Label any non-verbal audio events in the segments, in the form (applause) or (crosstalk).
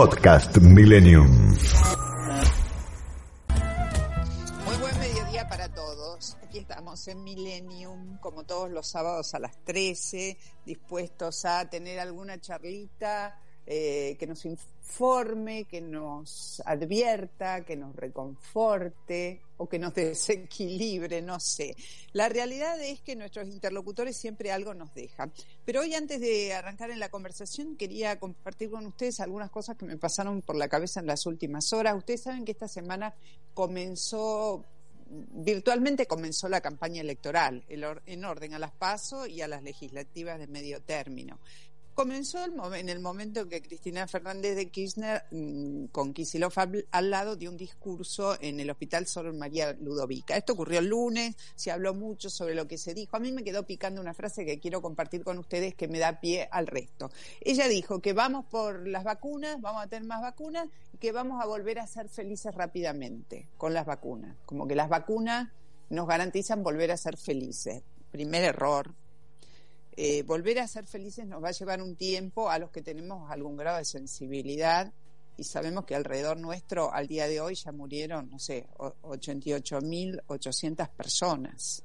Podcast Millennium. Muy buen mediodía para todos. Aquí estamos en Millennium, como todos los sábados a las 13, dispuestos a tener alguna charlita eh, que nos informe, que nos advierta, que nos reconforte o que nos desequilibre, no sé. La realidad es que nuestros interlocutores siempre algo nos dejan. Pero hoy antes de arrancar en la conversación quería compartir con ustedes algunas cosas que me pasaron por la cabeza en las últimas horas. Ustedes saben que esta semana comenzó virtualmente comenzó la campaña electoral en orden a las PASO y a las legislativas de medio término comenzó el en el momento que Cristina Fernández de Kirchner, mm, con Kisilov al, lado, dio un discurso en el Hospital Sor María Ludovica. Esto ocurrió el lunes, se habló mucho sobre lo que se dijo. A mí me quedó picando una frase que quiero compartir con ustedes que me da pie al resto. Ella dijo que vamos por las vacunas, vamos a tener más vacunas y que vamos a volver a ser felices rápidamente con las vacunas. Como que las vacunas nos garantizan volver a ser felices. Primer error, eh, volver a ser felices nos va a llevar un tiempo a los que tenemos algún grado de sensibilidad y sabemos que alrededor nuestro al día de hoy ya murieron, no sé, 88.800 personas.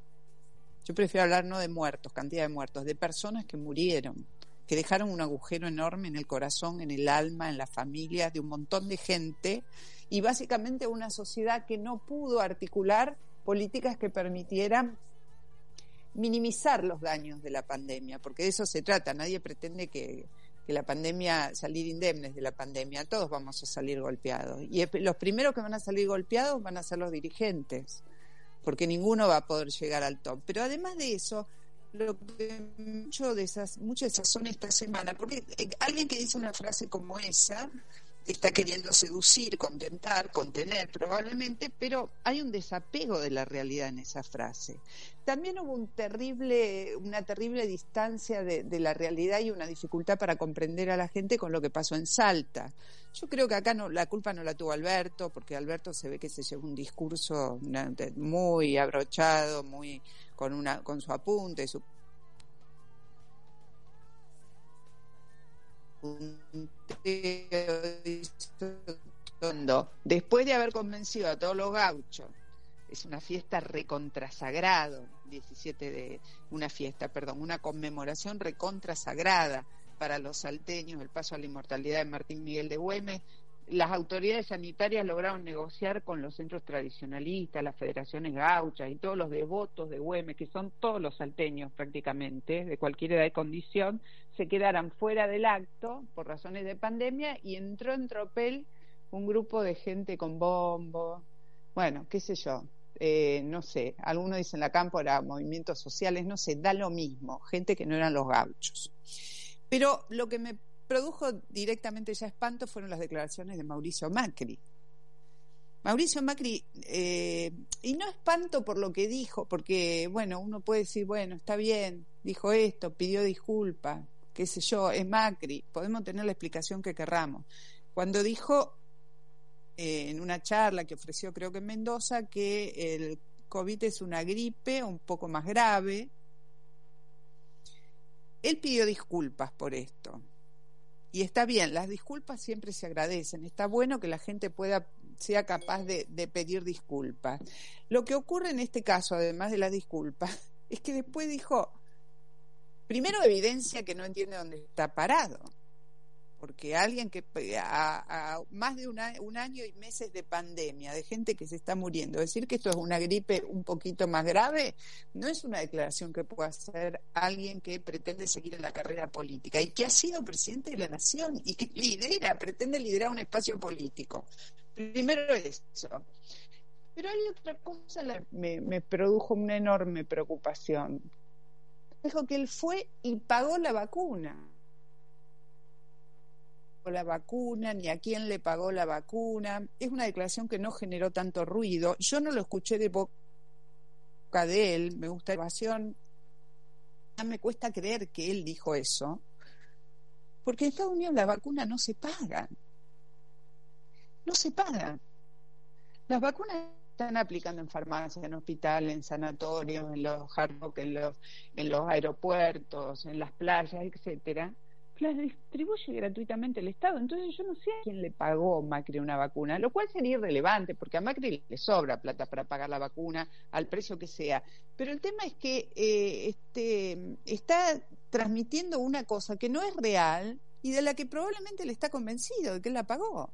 Yo prefiero hablar no de muertos, cantidad de muertos, de personas que murieron, que dejaron un agujero enorme en el corazón, en el alma, en las familias de un montón de gente y básicamente una sociedad que no pudo articular políticas que permitieran minimizar los daños de la pandemia, porque de eso se trata. Nadie pretende que, la pandemia, salir indemnes de la pandemia, todos vamos a salir golpeados. Y los primeros que van a salir golpeados van a ser los dirigentes, porque ninguno va a poder llegar al top. Pero además de eso, lo que mucho de esas, muchas de esas son esta semana, porque eh, alguien que dice una frase como esa, está queriendo seducir, contentar, contener probablemente, pero hay un desapego de la realidad en esa frase. También hubo un terrible, una terrible distancia de, la realidad y una dificultad para comprender a la gente con lo que pasó en Salta. Yo creo que acá no, la culpa no la tuvo Alberto, porque Alberto se ve que se llevó un discurso muy abrochado, muy con una con su apunte, su después de haber convencido a todos los gauchos, es una fiesta recontrasagrado, 17 de una fiesta, perdón, una conmemoración recontrasagrada para los salteños, el paso a la inmortalidad de Martín Miguel de Güemes, las autoridades sanitarias lograron negociar con los centros tradicionalistas, las federaciones gauchas y todos los devotos de Güemes, que son todos los salteños prácticamente, de cualquier edad y condición, se quedaran fuera del acto por razones de pandemia y entró en tropel un grupo de gente con bombo, bueno, qué sé yo, eh, no sé, algunos dicen la cámpora, movimientos sociales, no sé, da lo mismo, gente que no eran los gauchos. Pero lo que me produjo directamente ya espanto fueron las declaraciones de Mauricio Macri. Mauricio Macri, eh, y no espanto por lo que dijo, porque, bueno, uno puede decir, bueno, está bien, dijo esto, pidió disculpas, qué sé yo, es Macri, podemos tener la explicación que querramos. Cuando dijo eh, en una charla que ofreció creo que en Mendoza que el COVID es una gripe un poco más grave, él pidió disculpas por esto. Y está bien, las disculpas siempre se agradecen. Está bueno que la gente pueda sea capaz de, de pedir disculpas. Lo que ocurre en este caso, además de las disculpas, (laughs) es que después dijo, primero evidencia que no entiende dónde está parado porque alguien que a, más de un año y meses de pandemia, de gente que se está muriendo, decir que esto es una gripe un poquito más grave, no es una declaración que pueda hacer alguien que pretende seguir en la carrera política y que ha sido presidente de la nación y que lidera, pretende liderar un espacio político. Primero eso. Pero hay otra cosa que me, me produjo una enorme preocupación. Dijo que él fue y pagó la vacuna la vacuna, ni a quién le pagó la vacuna. Es una declaración que no generó tanto ruido. Yo no lo escuché de boca de él, me gusta la evasión. Me cuesta creer que él dijo eso, porque en Estados Unidos las vacunas no se pagan. No se pagan. Las vacunas están aplicando en farmacias, en hospitales, en sanatorios, en los hard en los, en los aeropuertos, en las playas, etcétera las distribuye gratuitamente el Estado. Entonces yo no sé a quién le pagó Macri una vacuna, lo cual sería irrelevante, porque a Macri le sobra plata para pagar la vacuna al precio que sea. Pero el tema es que eh, este, está transmitiendo una cosa que no es real y de la que probablemente le está convencido de que él la pagó.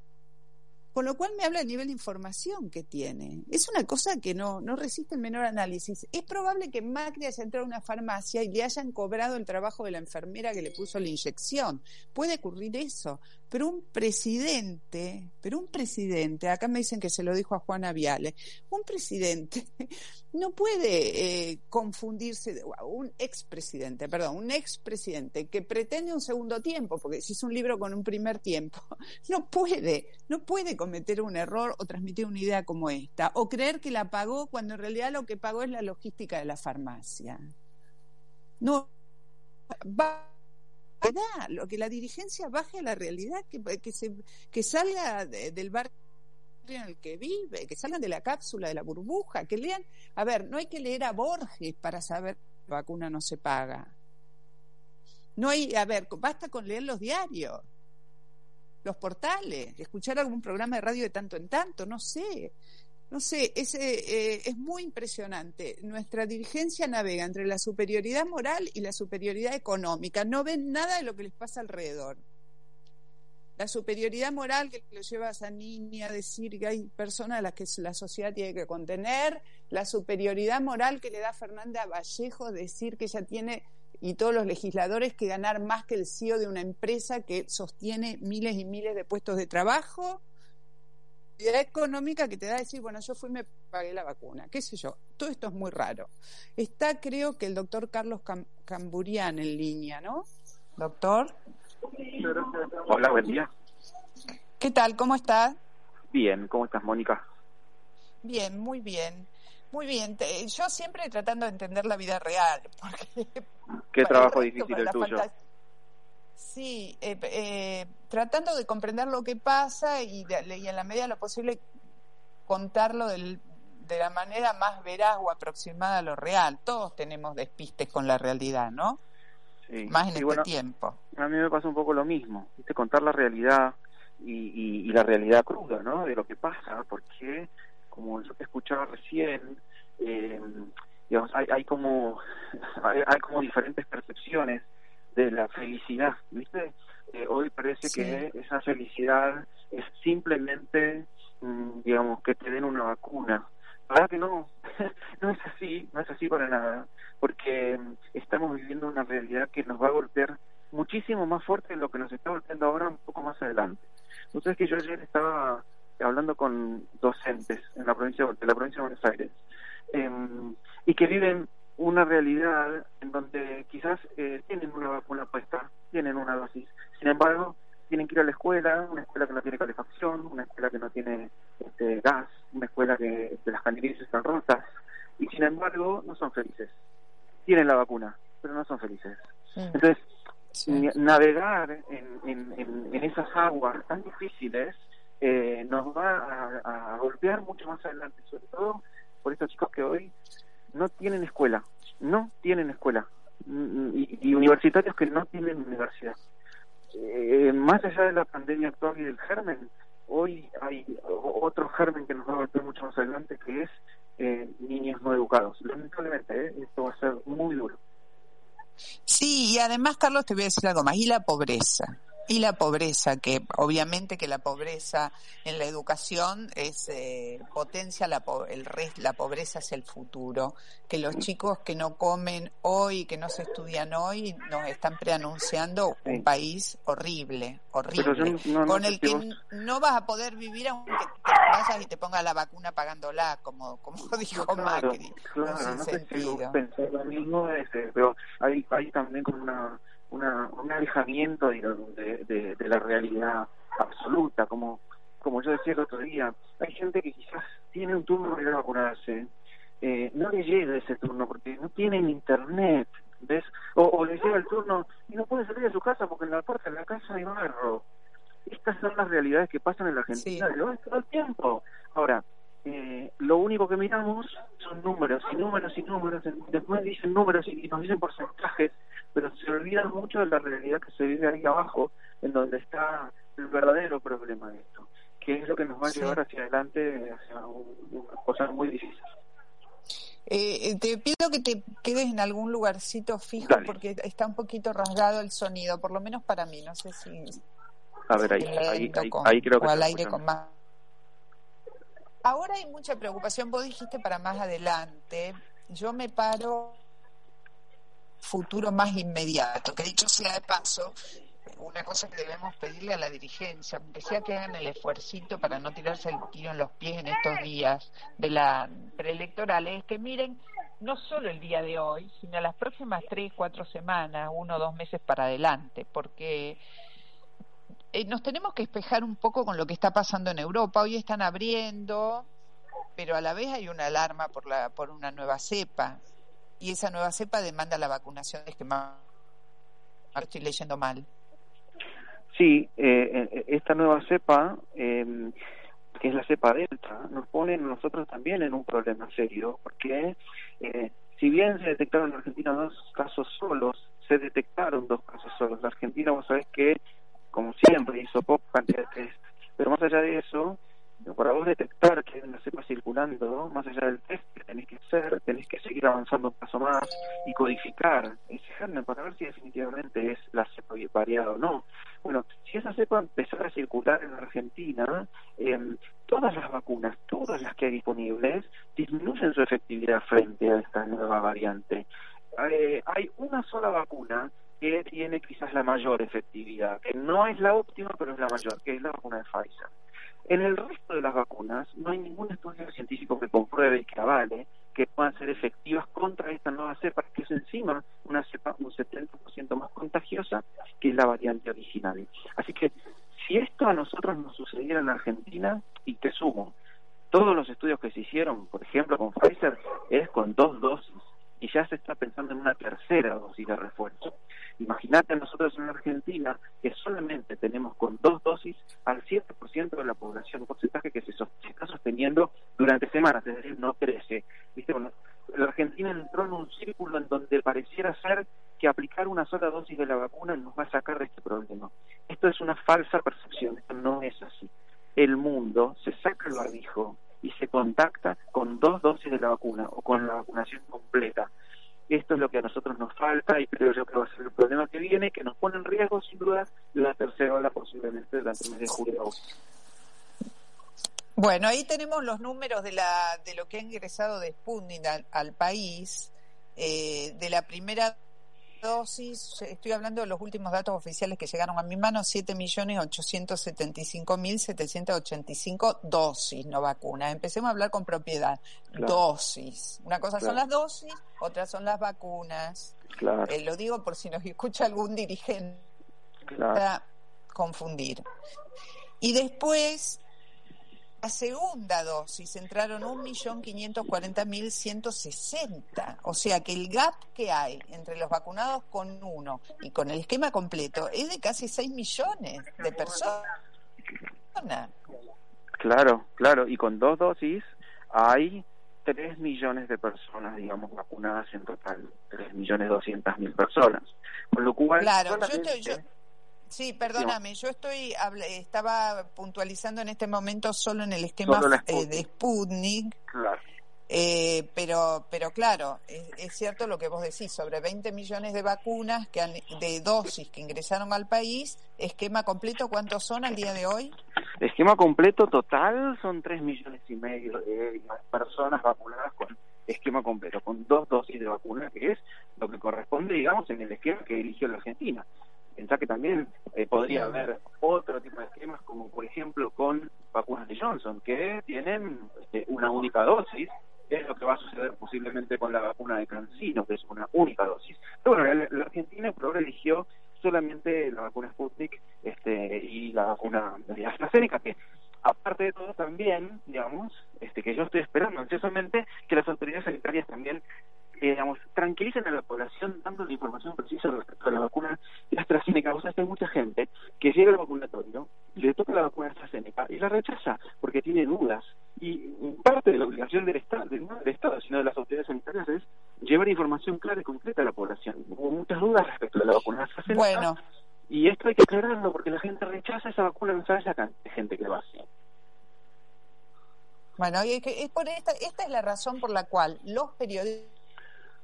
Con lo cual me habla del nivel de información que tiene. Es una cosa que no, no resiste el menor análisis. Es probable que Macri haya entrado a una farmacia y le hayan cobrado el trabajo de la enfermera que le puso la inyección. Puede ocurrir eso. Pero un presidente, pero un presidente, acá me dicen que se lo dijo a Juana Viale, un presidente (laughs) no puede eh, confundirse, un expresidente, perdón, un expresidente que pretende un segundo tiempo, porque si es un libro con un primer tiempo, (laughs) no puede, no puede cometer un error o transmitir una idea como esta, o creer que la pagó cuando en realidad lo que pagó es la logística de la farmacia. No, va lo que la dirigencia baje a la realidad, que, que, se, que salga del barrio en el que vive, que salgan de la cápsula, de la burbuja, que lean. A ver, no hay que leer a Borges para saber que la vacuna no se paga. No hay, a ver, basta con leer los diarios, los portales, escuchar algún programa de radio de tanto en tanto, no sé no sé, es, eh, es muy impresionante. Nuestra dirigencia navega entre la superioridad moral y la superioridad económica. No ven nada de lo que les pasa alrededor. La superioridad moral que lo lleva a esa niña a decir que hay personas a las que la sociedad tiene que contener, la superioridad moral que le da Fernanda Vallejo decir que ella tiene y todos los legisladores que ganar más que el CEO de una empresa que sostiene miles y miles de puestos de trabajo económica que te da a decir, bueno, yo fui y me pagué la vacuna, qué sé yo. Todo esto es muy raro. Está, creo que el doctor Carlos Camburian en línea, ¿no? Doctor. Hola, buen día. ¿Qué tal? ¿Cómo estás? Bien, ¿cómo estás, Mónica? Bien, muy bien. Muy bien. yo siempre tratando de entender la vida real. (laughs) Porque Qué trabajo difícil el tuyo. Sí, eh, eh, tratando de comprender lo que pasa y, en la medida de lo posible contarlo de la manera más veraz o aproximada a lo real. Todos tenemos despistes con la realidad, ¿no? Sí. Más en este tiempo. A mí me pasa un poco lo mismo, ¿viste? contar la realidad y, la realidad cruda, ¿no? De lo que pasa, porque como yo te escuchaba recién, eh, digamos, hay, hay como (laughs) hay como diferentes percepciones de la felicidad, ¿viste? Eh, hoy parece que esa felicidad es simplemente, mm, digamos, que te den una vacuna. verdad que no, (laughs) no es así, no es así para nada, porque mm, estamos viviendo una realidad que nos va a golpear muchísimo más fuerte de lo que nos está golpeando ahora un poco más adelante. Ustedes que yo ayer estaba hablando con docentes en la provincia de la provincia de Buenos Aires em, y que viven una realidad en donde quizás eh, tienen una vacuna puesta, tienen una dosis, sin embargo, tienen que ir a la escuela, una escuela que no tiene calefacción, una escuela que no tiene este, gas, una escuela que, las canillas están rotas, y sin embargo no son felices. Tienen la vacuna, pero no son felices. Entonces, navegar en, en, esas aguas tan difíciles eh, nos va a, a golpear mucho más adelante, sobre todo por estos chicos que hoy no tienen escuela, no tienen escuela, mm, y, universitarios que no tienen universidad. Eh, más allá de la pandemia actual y del germen, hoy hay otro germen que nos va a golpear mucho más adelante, que es eh, niños no educados. Lamentablemente, eh, esto va a ser muy duro. Sí, y además, Carlos, te voy a decir algo más, y la pobreza y la pobreza, que obviamente que la pobreza en la educación es eh, potencia la, el la pobreza es el futuro, que los chicos que no comen hoy, que no se estudian hoy, nos están preanunciando un país horrible, horrible, con el que no vas a poder vivir aunque te vayas y te pongas la vacuna pagándola, como como (laughs) dijo Macri. Claro, no, sé si lo mismo, este, pero hay, hay también como una una, un alejamiento de, de, la realidad absoluta, como, como yo decía el otro día, hay gente que quizás tiene un turno para ir a vacunarse, eh, no le llega ese turno porque no tienen internet, ¿ves? O, o le llega el turno y no puede salir de su casa porque en la puerta de la casa hay barro. Estas son las realidades que pasan en la Argentina todo el tiempo. Ahora, eh, lo único que miramos son números y números y números, después dicen números y, nos dicen porcentajes, pero se olvidan mucho de la realidad que se vive ahí abajo, en donde está el verdadero problema de esto, que es lo que nos va a llevar hacia adelante, hacia una cosa muy difícil. Eh, eh, te pido que te quedes en algún lugarcito fijo porque está un poquito rasgado el sonido, por lo menos para mí, no sé si... A ver, ahí, ahí, ahí, creo que... O al aire con más. Ahora hay mucha preocupación, vos dijiste para más adelante, yo me paro futuro más inmediato, que dicho sea de paso, una cosa que debemos pedirle a la dirigencia, aunque sea que hagan el esfuercito para no tirarse el tiro en los pies en estos días de la preelectoral, es que miren no solo el día de hoy, sino las próximas tres, cuatro semanas, uno o dos meses para adelante, porque eh, nos tenemos que espejar un poco con lo que está pasando en Europa. Hoy están abriendo, pero a la vez hay una alarma por, la, por una nueva cepa. Y esa nueva cepa demanda la vacunación es que más estoy leyendo mal. Sí, eh, eh, esta nueva cepa, eh, que es la cepa delta, nos pone nosotros también en un problema serio, porque eh, si bien se detectaron en Argentina dos casos solos, se detectaron dos casos solos. La Argentina, vos sabés que como siempre, hizo poca cantidad de test. Pero más allá de eso, para vos detectar que hay una cepa circulando, más allá del test que tenés que hacer, tenés que seguir avanzando un paso más y codificar ese germen para ver si definitivamente es la cepa variada o no. Bueno, si esa cepa empezara a circular en Argentina, eh, todas las vacunas, todas las que hay disponibles, disminuyen su efectividad frente a esta nueva variante. Eh, hay una sola vacuna que tiene quizás la mayor efectividad, que no es la óptima, pero es la mayor, que es la vacuna de Pfizer. En el resto de las vacunas no hay ningún estudio científico que compruebe y que avale que puedan ser efectivas contra esta nueva cepa, que es encima una cepa un 70% más contagiosa que la variante original. Así que si esto a nosotros nos sucediera en Argentina, y te sumo, todos los estudios que se hicieron, por ejemplo con Pfizer, es con dos dosis y ya se está pensando en una tercera dosis de refuerzo. Imagínate nosotros en Argentina que solamente tenemos con dos dosis al 7% de la población, un porcentaje que se, está sosteniendo durante semanas, es decir, no crece. ¿Viste? Bueno, la Argentina entró en un círculo en donde pareciera ser que aplicar una sola dosis de la vacuna nos va a sacar de este problema. Esto es una falsa percepción, esto no es así. El mundo se saca el barbijo y se contacta con dos dosis de la vacuna o con la vacunación completa esto es lo que a nosotros nos falta y creo yo que va a ser el problema que viene, que nos pone en riesgo sin duda la tercera ola posiblemente durante el mes de julio. Bueno, ahí tenemos los números de, la, de lo que ha ingresado de Sputnik al, país. Eh, de la primera dosis, estoy hablando de los últimos datos oficiales que llegaron a mi mano, 7.875.785 dosis no vacunas. Empecemos a hablar con propiedad. Dosis. Una cosa son las dosis, otras son las vacunas. Eh, lo digo por si nos escucha algún dirigente para confundir. Y después la segunda dosis entraron 1.540.160. O sea que el gap que hay entre los vacunados con uno y con el esquema completo es de casi 6 millones de personas. Claro, claro. Y con dos dosis hay 3 millones de personas, digamos, vacunadas en total. 3 millones 200 mil personas. Con lo cual. Claro, yo, Sí, perdóname, yo estoy estaba puntualizando en este momento solo en el esquema eh, de Sputnik. Eh, pero, pero claro, es, cierto lo que vos decís, sobre 20 millones de vacunas que de dosis que ingresaron al país, esquema completo, ¿cuántos son al día de hoy? Esquema completo total son 3 millones y medio de personas vacunadas con esquema completo, con dos dosis de vacuna, que es lo que corresponde, digamos, en el esquema que eligió la Argentina pensar que también eh, podría haber otro tipo de esquemas, como por ejemplo con vacunas de Johnson, que tienen este, una única dosis, es lo que va a suceder posiblemente con la vacuna de Cancino, que es una única dosis. Pero bueno, la, Argentina por eligió solamente la vacuna Sputnik este, y la vacuna de AstraZeneca, que aparte de todo también, digamos, este, que yo estoy esperando ansiosamente que las autoridades sanitarias también digamos, tranquilicen a la población dando la información precisa respecto a la vacuna de AstraZeneca. O sea, que hay mucha gente que llega al vacunatorio, le toca la vacuna de AstraZeneca y la rechaza porque tiene dudas. Y parte de la obligación del Estado, no del Estado, sino de las autoridades sanitarias es llevar información clara y concreta a la población. Hubo muchas dudas respecto a la vacuna de AstraZeneca. Bueno. Y esto hay que aclararlo porque la gente rechaza esa vacuna, no sabes la gente que lo hace. Bueno, y es por esta, esta es la razón por la cual los periodistas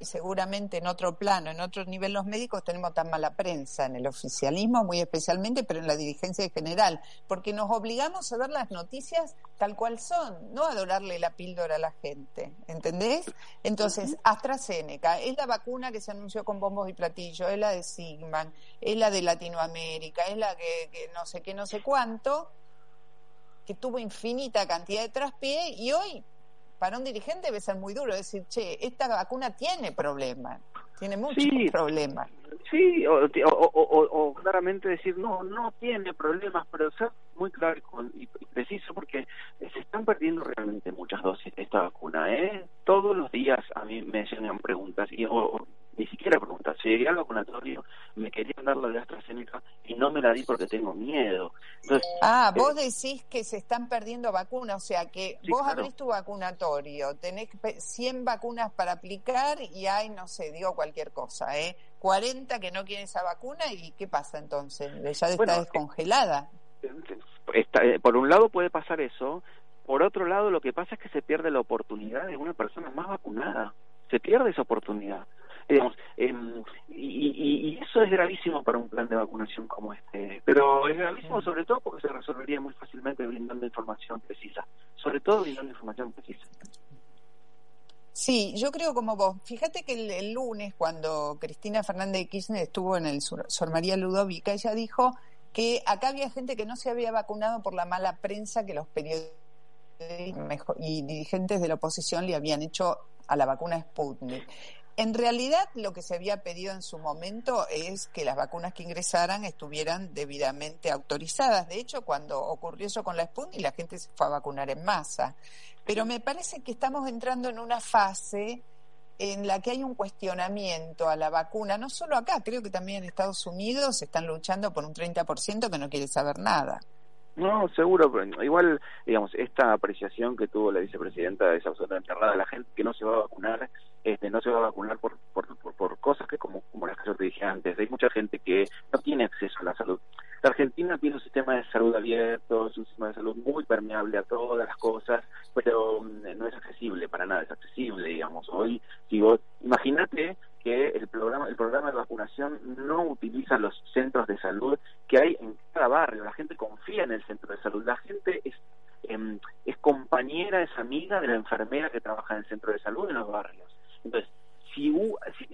seguramente en otro plano, en otro nivel los médicos tenemos tan mala prensa, en el oficialismo muy especialmente, pero en la dirigencia en general, porque nos obligamos a ver las noticias tal cual son, no a dorarle la píldora a la gente, ¿entendés? Entonces, AstraZeneca es la vacuna que se anunció con bombos y platillos, es la de Sigman, es la de Latinoamérica, es la que, que no sé qué, no sé cuánto, que tuvo infinita cantidad de traspié y hoy para un dirigente debe ser muy duro decir, che, esta vacuna tiene problemas, tiene muchos problemas. Sí, o, claramente decir, no, no tiene problemas, pero ser muy claro y preciso porque se están perdiendo realmente muchas dosis de esta vacuna. ¿eh? Todos los días a mí me llegan preguntas y ni siquiera preguntas. Si llegué al vacunatorio, me querían dar la de AstraZeneca y no me la di porque tengo miedo. ah, vos eh, decís que se están perdiendo vacunas, o sea que vos abrís tu vacunatorio, tenés 100 vacunas para aplicar y hay, no sé, digo cualquier cosa, ¿eh? 40 que no quieren esa vacuna y ¿qué pasa entonces? Ya está descongelada. Eh, por un lado puede pasar eso, por otro lado lo que pasa es que se pierde la oportunidad de una persona más vacunada, se pierde esa oportunidad. Digamos, em, y, eso es gravísimo para un plan de vacunación como este, pero es gravísimo sobre todo porque se resolvería muy fácilmente brindando información precisa, sobre todo brindando información precisa. Sí, yo creo como vos. Fíjate que el, lunes, cuando Cristina Fernández de Kirchner estuvo en el Sor, María Ludovica, ella dijo que acá había gente que no se había vacunado por la mala prensa que los periodistas y dirigentes de la oposición le habían hecho a la vacuna Sputnik. En realidad, lo que se había pedido en su momento es que las vacunas que ingresaran estuvieran debidamente autorizadas. De hecho, cuando ocurrió eso con la Sputnik, la gente se fue a vacunar en masa. Pero me parece que estamos entrando en una fase en la que hay un cuestionamiento a la vacuna, no solo acá, creo que también en Estados Unidos están luchando por un 30% que no quiere saber nada. No, seguro, pero igual, digamos, esta apreciación que tuvo la vicepresidenta es absolutamente errada. La gente que no se va a vacunar, este, no se va a vacunar por, por, por, cosas que, como, como las que yo te dije antes, hay mucha gente que no tiene acceso a la salud. La Argentina tiene un sistema de salud abierto, es un sistema de salud muy permeable a todas las cosas, pero mm, no es accesible, para nada es accesible, digamos. Hoy, vos, imagínate que el programa, el programa de vacunación no utiliza los centros de salud que hay en cada barrio. La gente confía en el centro de salud. La gente es, em, es compañera, es amiga de la enfermera que trabaja en el centro de salud en los barrios. Entonces, si,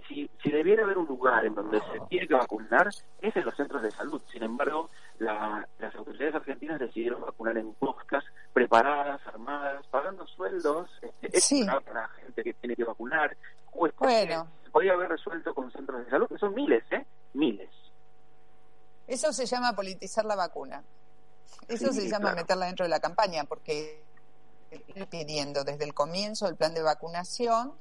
si, si, debiera haber un lugar en donde se tiene que vacunar, es en los centros de salud. Sin embargo, las autoridades argentinas decidieron vacunar en moscas preparadas, armadas, pagando sueldos este, para la gente que tiene que vacunar. bueno. Se podía haber resuelto con centros de salud, que son miles, ¿eh? Miles. Eso se llama politizar la vacuna. Eso se llama meterla dentro de la campaña, porque pidiendo desde el comienzo el plan de vacunación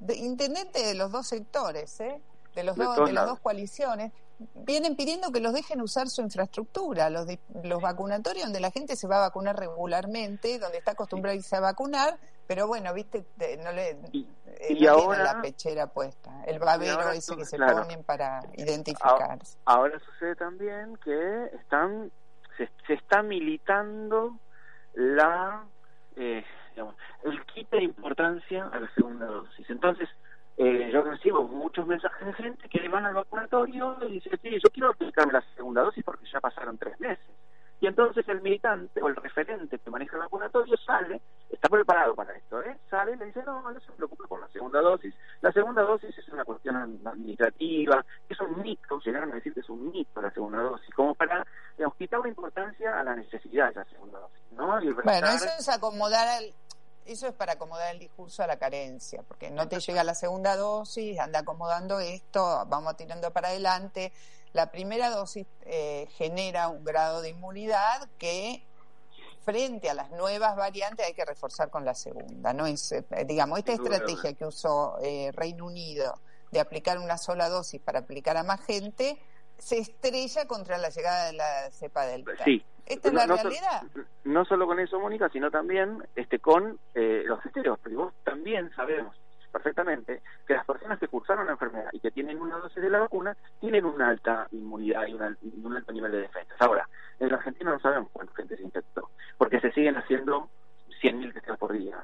de, intendente de los dos sectores, ¿eh? de, los dos, de las dos coaliciones, vienen pidiendo que los dejen usar su infraestructura, los, los vacunatorios donde la gente se va a vacunar regularmente, donde está acostumbrada a irse a vacunar, pero bueno, viste, no le y, eh, ahora, la pechera puesta, el babero ese que se ponen para identificarse. Ahora, sucede también que están se, se está militando la eh, el quite de importancia a la segunda dosis. Entonces, eh, yo recibo muchos mensajes de gente que van al vacunatorio y dicen, sí, yo quiero aplicarme la segunda dosis porque ya pasaron tres meses. Y entonces el militante o el referente que maneja el vacunatorio sale, está preparado para esto, ¿eh? sale y le dice, no, no se preocupe por la segunda dosis. La segunda dosis es una cuestión administrativa, es un mito, llegaron a decir que es un mito la segunda dosis, como para digamos, quitar la importancia a la necesidad de la segunda dosis. ¿no? bueno, eso es acomodar al, eso es para acomodar el discurso a la carencia, porque no te llega la segunda dosis, anda acomodando esto, vamos tirando para adelante. La primera dosis eh, genera un grado de inmunidad que frente a las nuevas variantes hay que reforzar con la segunda. No es, eh, digamos, esta estrategia que usó eh, Reino Unido de aplicar una sola dosis para aplicar a más gente se estrella contra la llegada de la cepa delta. Sí. ¿Esta es la realidad? no solo con eso, Mónica, sino también este con eh, los estereos, porque vos también sabemos perfectamente que las personas que cursaron la enfermedad y que tienen una dosis de la vacuna tienen una alta inmunidad y, un alto nivel de defensa. Ahora, en la Argentina no sabemos cuánta gente se infectó, porque se siguen haciendo 100.000 testeos por día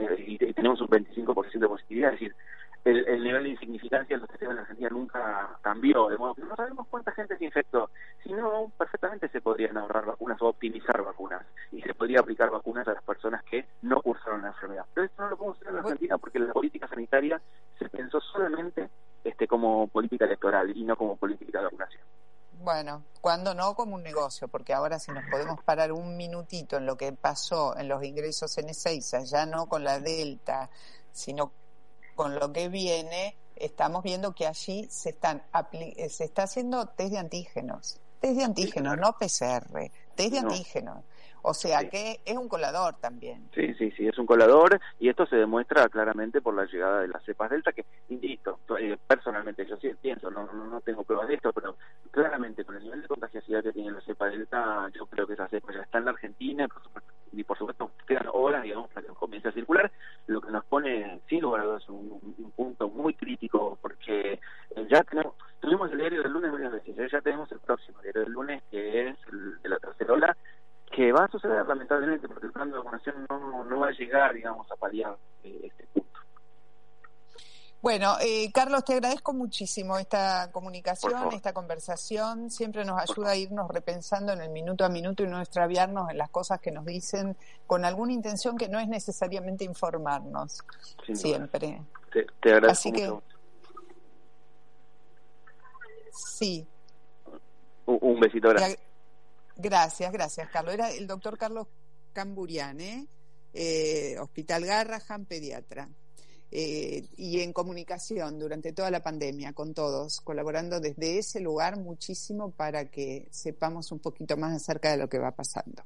eh, y, tenemos un 25% de positividad, es decir, el, nivel de insignificancia de los testeos en la Argentina nunca cambió, de modo que no sabemos cuánta gente se infectó, si no, perfectamente se podrían ahorrar vacunas o optimizar vacunas y se podría aplicar vacunas a las personas que no cursaron la enfermedad. Pero esto no lo podemos hacer en la Argentina porque la política sanitaria se pensó solamente este como política electoral y no como política de vacunación. Bueno, cuando no como un negocio, porque ahora si nos podemos parar un minutito en lo que pasó en los ingresos en Ezeiza, ya no con la Delta, sino con lo que viene, estamos viendo que allí se están eh, se está haciendo test de antígenos, test de antígenos, no PCR, test de antígenos. O sea que es un colador también. Sí, sí, sí, es un colador y esto se demuestra claramente por la llegada de las cepas delta, que, insisto, eh, personalmente yo sí pienso, no, no, tengo pruebas de esto, pero claramente con el nivel de contagiosidad que tiene la cepa delta, yo creo que esa cepa ya está en la Argentina y por supuesto quedan horas, digamos, para que comience a circular, lo que nos pone, sin lugar a dudas, un, punto muy crítico, porque eh, ya tenemos, tuvimos el diario del lunes varias veces, ya tenemos el próximo diario del lunes, que es el de la tercera ola, que va a suceder lamentablemente porque el plan de vacunación no, no va a llegar, digamos, a paliar eh, este punto. Bueno, eh, Carlos, te agradezco muchísimo esta comunicación, esta conversación. Siempre nos ayuda a irnos repensando en el minuto a minuto y no extraviarnos en las cosas que nos dicen con alguna intención que no es necesariamente informarnos. siempre. Te, agradezco Así mucho. que, sí. Un, besito grande. Gracias, gracias, Carlos. Era el doctor Carlos Camburiane, eh, Hospital Garrahan, pediatra. Eh, y en comunicación durante toda la pandemia con todos, colaborando desde ese lugar muchísimo para que sepamos un poquito más acerca de lo que va pasando.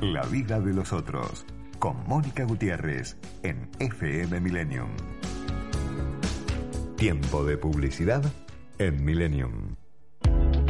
La vida de los otros, con Mónica Gutiérrez, en FM Millennium. Tiempo de publicidad en Millennium.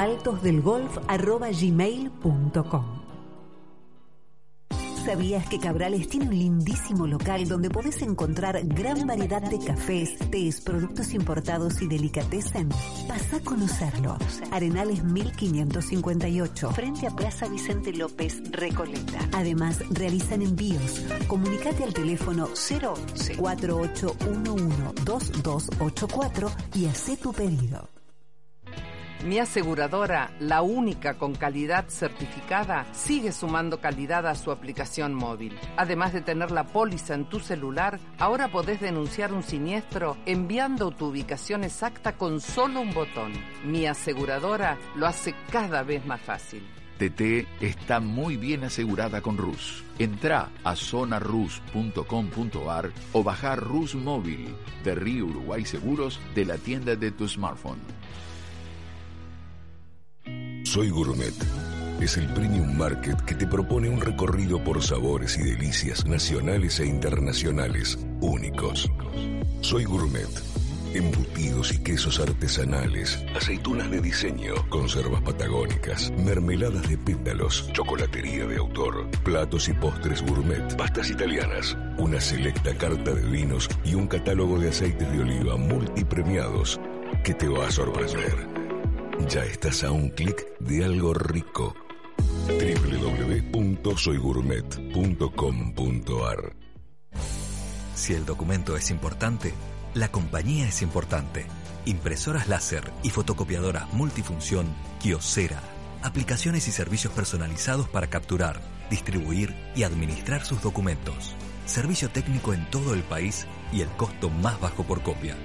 altosdelgolf.gmail.com ¿Sabías que Cabrales tiene un lindísimo local donde podés encontrar gran variedad de cafés, tés, productos importados y delicatessen? Pasa a conocerlo. Arenales 1558, frente a Plaza Vicente López, Recoleta. Además, realizan envíos. Comunicate al teléfono 011 4811 2284 y haz tu pedido. Mi aseguradora, la única con calidad certificada, sigue sumando calidad a su aplicación móvil. Además de tener la póliza en tu celular, ahora podés denunciar un siniestro enviando tu ubicación exacta con solo un botón. Mi aseguradora lo hace cada vez más fácil. TT está muy bien asegurada con RUS. Entra a zonarus.com.ar o bajar RUS móvil de Río Uruguay Seguros de la tienda de tu smartphone. Soy Gourmet. Es el premium market que te propone un recorrido por sabores y delicias nacionales e internacionales únicos. Soy Gourmet. Embutidos y quesos artesanales, aceitunas de diseño, conservas patagónicas, mermeladas de pétalos, chocolatería de autor, platos y postres gourmet, pastas italianas, una selecta carta de vinos y un catálogo de aceites de oliva multipremiados que te va a sorprender. Ya estás a un clic de algo rico. www.soygourmet.com.ar Si el documento es importante, la compañía es importante. impresoras láser y fotocopiadoras multifunción Kiosera. Aplicaciones y servicios personalizados para capturar, distribuir y administrar sus documentos. Servicio técnico en todo el país y el costo más bajo por copia.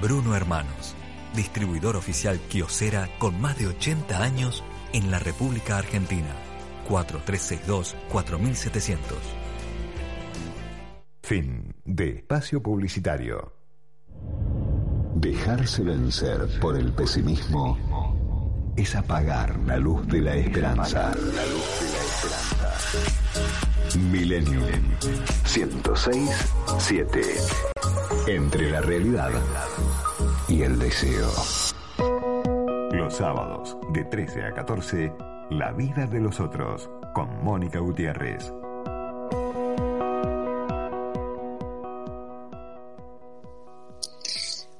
Bruno Hermanos, distribuidor oficial Kiosera con más de 80 años en la República Argentina. 4362-4700. Fin de espacio publicitario. Dejarse vencer por el pesimismo es apagar la luz de la esperanza. La luz de la esperanza. Millennium 106-7. Entre la realidad y el deseo. Los sábados, de 13 a 14, La vida de los otros, con Mónica Gutiérrez.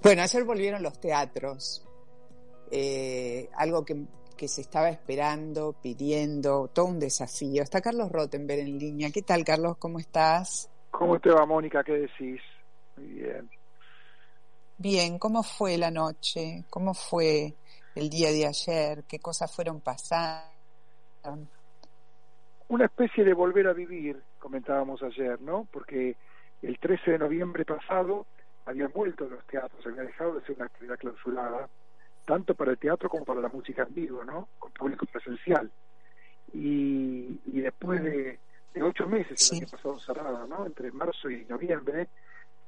Bueno, ayer volvieron los teatros, eh, algo que, que, se estaba esperando, pidiendo, todo un desafío. Está Carlos Rottenberg en línea. ¿Qué tal, Carlos? ¿Cómo estás? ¿Cómo te va, Mónica? ¿Qué decís? Muy bien. Bien, ¿cómo fue la noche? ¿Cómo fue el día de ayer? ¿Qué cosas fueron pasando? Una especie de volver a vivir, comentábamos ayer, ¿no? Porque el 13 de noviembre pasado habían vuelto los teatros, había dejado de ser una actividad clausurada, tanto para el teatro como para la música en vivo, ¿no? Con público presencial. Y, y después de, de, ocho meses, sí. el año pasado cerrado, ¿no? Entre marzo y noviembre,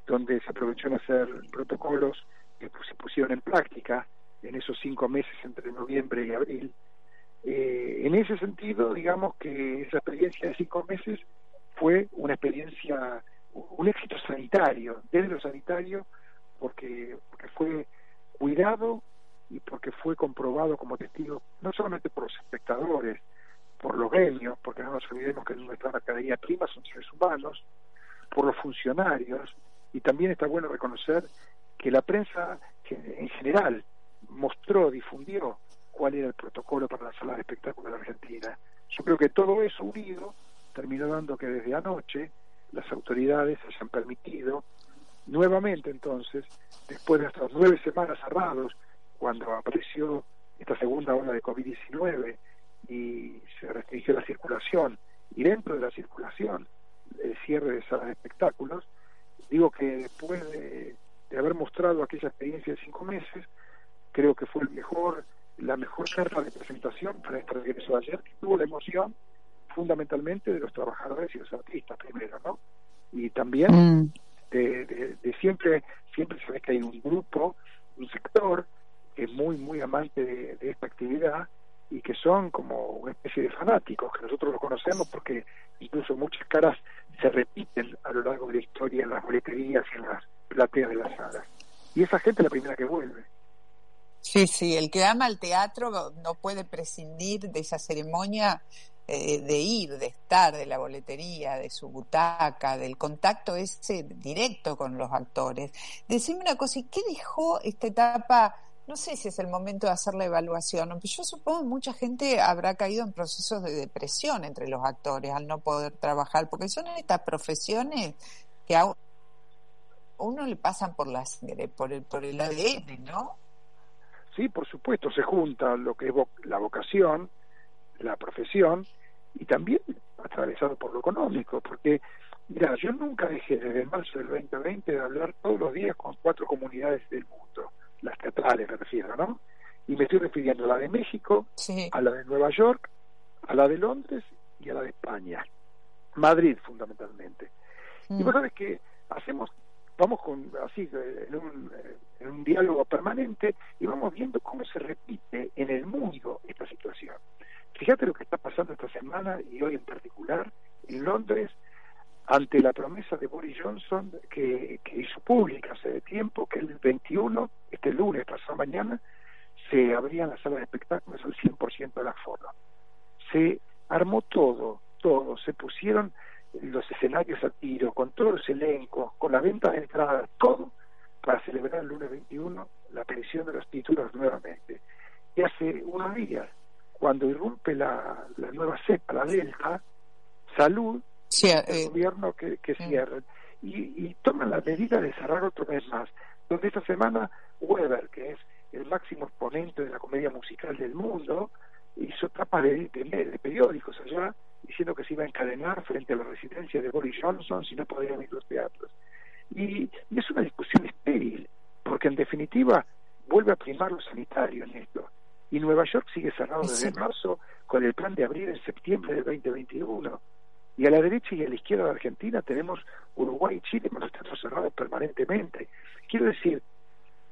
donde se aprovechó en hacer protocolos que se pusieron en práctica en esos cinco meses entre noviembre y abril. Eh, en ese sentido, digamos que esa experiencia de cinco meses fue una experiencia un éxito sanitario, desde lo sanitario, porque, porque fue cuidado y porque fue comprobado como testigo, no solamente por los espectadores, por los gremios, porque no nos olvidemos que nuestra mercadería prima son seres humanos, por los funcionarios, y también está bueno reconocer que la prensa en general mostró, difundió cuál era el protocolo para la sala de espectáculos de Argentina. Yo creo que todo eso unido terminó dando que desde anoche las autoridades hayan permitido nuevamente entonces, después de estas nueve semanas cerrados, cuando apareció esta segunda ola de COVID-19 y se restringió la circulación, y dentro de la circulación, el cierre de salas de espectáculos, digo que después de, de haber mostrado aquella experiencia de cinco meses, creo que fue el mejor, la mejor carta de presentación para este regreso de ayer, que tuvo la emoción fundamentalmente de los trabajadores y los artistas primero, ¿no? Y también mm. de, de, de, siempre, siempre se ve que hay un grupo, un sector que es muy, muy amante de, de, esta actividad y que son como una especie de fanáticos, que nosotros los conocemos porque incluso muchas caras se repiten a lo largo de la historia en las boleterías y en las plateas de las salas. Y esa gente es la primera que vuelve. Sí, sí, el que ama el teatro no puede prescindir de esa ceremonia eh, de ir, de estar, de la boletería, de su butaca, del contacto ese directo con los actores. Decime una cosa, ¿y qué dejó esta etapa? No sé si es el momento de hacer la evaluación, pero yo supongo que mucha gente habrá caído en procesos de depresión entre los actores al no poder trabajar, porque son estas profesiones que a uno le pasan por la por el, por el ADN, ¿no? Sí, por supuesto, se junta lo que es la vocación, la profesión y también atravesado por lo económico, porque, mira, yo nunca dejé desde marzo del 2020 de hablar todos los días con cuatro comunidades del mundo, las teatrales me refiero, ¿no? Y me estoy refiriendo a la de México, sí. a la de Nueva York, a la de Londres y a la de España, Madrid fundamentalmente. Mm. Y vos sabés que hacemos vamos con así en un, en un diálogo permanente y vamos viendo cómo se repite en el mundo esta situación. Fíjate lo que está pasando esta semana y hoy en particular en Londres ante la promesa de Boris Johnson que, hizo pública hace tiempo que el 21, este lunes, pasado mañana, se abrían las salas de espectáculos al 100% de la forma. Se armó todo, todo, se pusieron los escenarios a tiro, con todos los elencos, con la venta de entradas, todo para celebrar el lunes 21 la aparición de los títulos nuevamente. Y hace unos días cuando irrumpe la, la nueva cepa, la delta, salud, sí, el eh, gobierno que, que cierren y, y toman la medida de cerrar otro mes más. donde esta semana Weber, que es el máximo exponente de la comedia musical del mundo, hizo tapas de, de, periódicos allá diciendo que se iba a encadenar frente a la residencia de Boris Johnson si no podían ir los teatros. Y, es una discusión estéril, porque en definitiva vuelve a primar lo sanitario en esto. Y Nueva York sigue cerrado desde marzo con el plan de abrir en septiembre del 2021. Y a la derecha y a la izquierda de Argentina tenemos Uruguay y Chile con los teatros cerrados permanentemente. Quiero decir,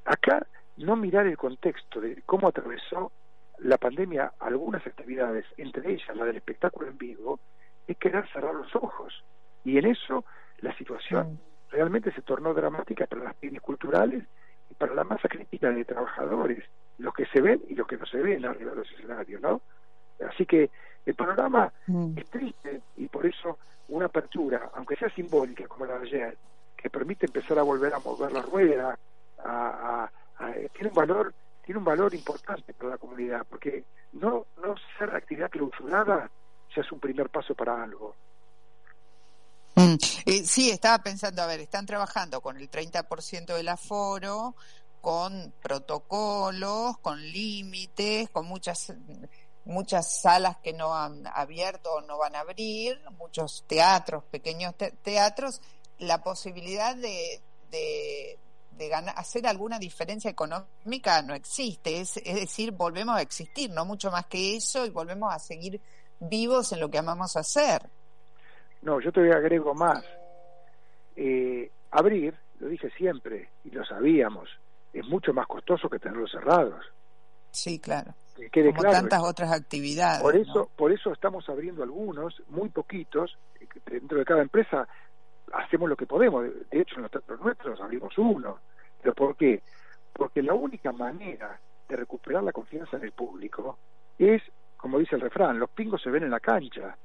acá no mirar el contexto de cómo atravesó la pandemia algunas actividades, entre ellas la del espectáculo en vivo, es querer cerrar los ojos. Y en eso la situación realmente se tornó dramática para las pymes culturales y para la masa crítica de trabajadores, los que se ven y los que no se ven arriba de los escenarios, ¿no? Así que el panorama mm. es triste y por eso una apertura, aunque sea simbólica como la de ayer, que permite empezar a volver a mover la rueda, a, tiene un valor tiene un valor importante para la comunidad porque no no ser actividad clausurada ya es un primer paso para algo mm. eh, sí estaba pensando a ver están trabajando con el 30% del aforo con protocolos con límites con muchas muchas salas que no han abierto o no van a abrir, muchos teatros, pequeños teatros, la posibilidad de, de, ganar, hacer alguna diferencia económica no existe, es, es decir, volvemos a existir, no mucho más que eso, y volvemos a seguir vivos en lo que amamos hacer. No, yo te agrego más. Eh, abrir, lo dije siempre, y lo sabíamos, es mucho más costoso que tenerlos cerrados. Sí, claro. Como tantas otras actividades. Por eso, por eso estamos abriendo algunos, muy poquitos, dentro de cada empresa hacemos lo que podemos. De hecho, en los teatros nuestros abrimos uno. ¿Pero por qué? Porque la única manera de recuperar la confianza en el público es, como dice el refrán, los pingos se ven en la cancha.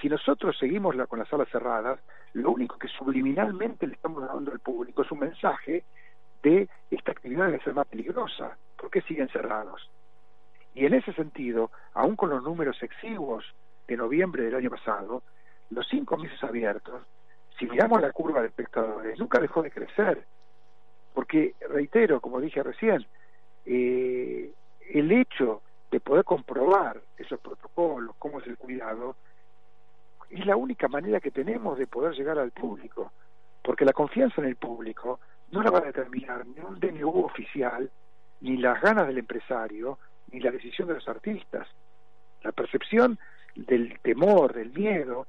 Si nosotros seguimos la, con las salas cerradas, lo único que subliminalmente le estamos dando al público es un mensaje de esta actividad debe ser más peligrosa. ¿Por qué siguen cerrados? Y en ese sentido, aún con los números exiguos de noviembre del año pasado, los cinco meses abiertos, si miramos la curva de espectadores, nunca dejó de crecer. Porque, reitero, como dije recién, eh, el hecho de poder comprobar esos protocolos, cómo es el cuidado, es la única manera que tenemos de poder llegar al público. Porque la confianza en el público no la va a determinar ni un DNU oficial, ni las ganas del empresario, ni la decisión de los artistas. La percepción del temor, del miedo,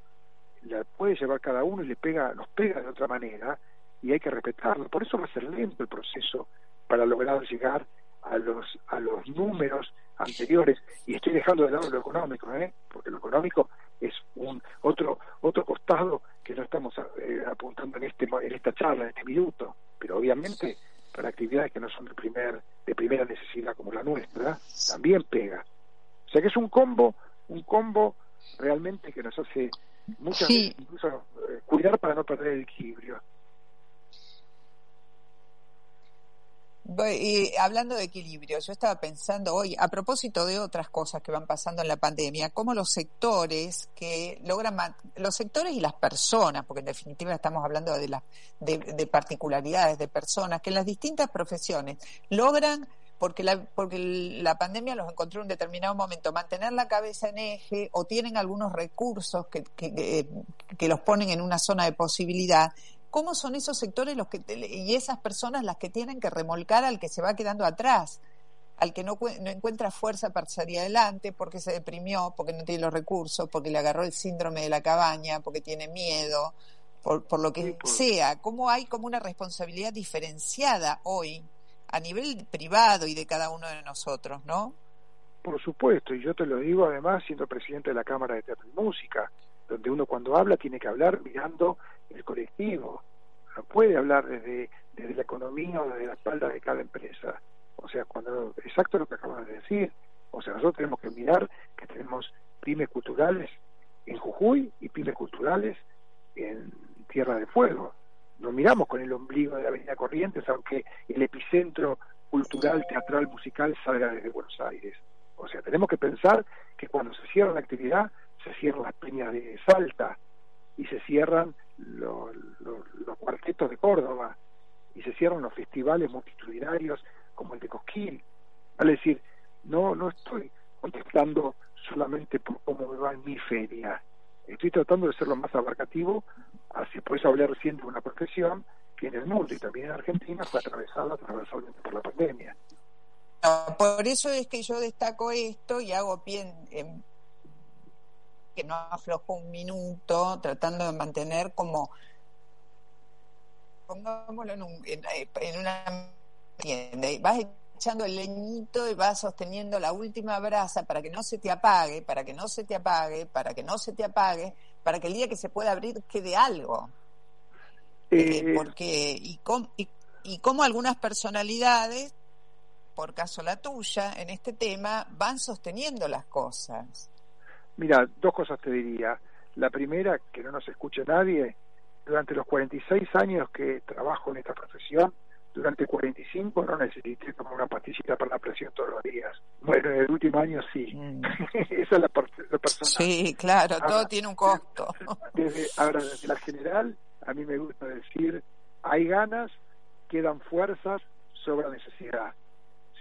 la puede llevar cada uno y le pega, nos pega de otra manera y hay que respetarlo. Por eso va a ser lento el proceso para lograr llegar a los a los números anteriores y estoy dejando de lado lo económico, ¿eh? porque lo económico es un otro otro costado que no estamos eh, apuntando en este en esta charla, en este minuto, pero obviamente para actividades que no son de primer de primera necesidad como la nuestra también pega. O sea que es un combo un combo realmente que nos hace muchas veces incluso eh, cuidar para no perder el equilibrio Y hablando de equilibrio, yo estaba pensando hoy, a propósito de otras cosas que van pasando en la pandemia, cómo los sectores que logran, los sectores y las personas, porque en definitiva estamos hablando de, la, de, particularidades de personas, que en las distintas profesiones logran porque la, porque la pandemia los encontró en un determinado momento, mantener la cabeza en eje o tienen algunos recursos que, que, que, los ponen en una zona de posibilidad cómo son esos sectores los que y esas personas las que tienen que remolcar al que se va quedando atrás, al que no, no encuentra fuerza para salir adelante porque se deprimió, porque no tiene los recursos, porque le agarró el síndrome de la cabaña, porque tiene miedo, por, por lo que sea. ¿Cómo hay como una responsabilidad diferenciada hoy a nivel privado y de cada uno de nosotros, no? Por supuesto, y yo te lo digo además siendo presidente de la Cámara de Teatro y Música, donde uno cuando habla tiene que hablar mirando el colectivo, no puede hablar desde, desde la economía o desde la espalda de cada empresa. O sea, cuando exacto lo que acabas de decir, o sea, nosotros tenemos que mirar que tenemos pymes culturales en Jujuy y pymes culturales en Tierra de Fuego. No miramos con el ombligo de la Avenida Corrientes, aunque el epicentro cultural, teatral, musical salga desde Buenos Aires. O sea, tenemos que pensar que cuando se cierra la actividad, se cierran las peñas de Salta y se cierran los, los, cuartetos de Córdoba y se cierran los festivales multitudinarios como el de Cosquín. Es decir, no, no estoy contestando solamente por cómo me va en mi feria. Estoy tratando de ser lo más abarcativo, así por eso hablé recién de una profesión que en el mundo y también en Argentina fue atravesada transversalmente por la pandemia. Por eso es que yo destaco esto y hago pie en, que no aflojo un minuto, tratando de mantener como, pongámoslo en, un, en, una tienda, y vas echando el leñito y vas sosteniendo la última brasa para que no se te apague, para que no se te apague, para que no se te apague, para que el día que se pueda abrir quede algo. Eh, eh, porque, y, y, y como algunas personalidades por caso la tuya, en este tema, van sosteniendo las cosas. Mira, dos cosas te diría. La primera, que no nos escuche nadie, durante los 46 años que trabajo en esta profesión, durante 45 no necesité tomar una pastillita para la presión todos los días. Bueno, en el último año sí. Mm. (laughs) Esa es la, la persona. Sí, claro, todo tiene un costo. (laughs) Desde, ahora, desde la general, a mí me gusta decir, hay ganas, quedan fuerzas, sobra necesidad.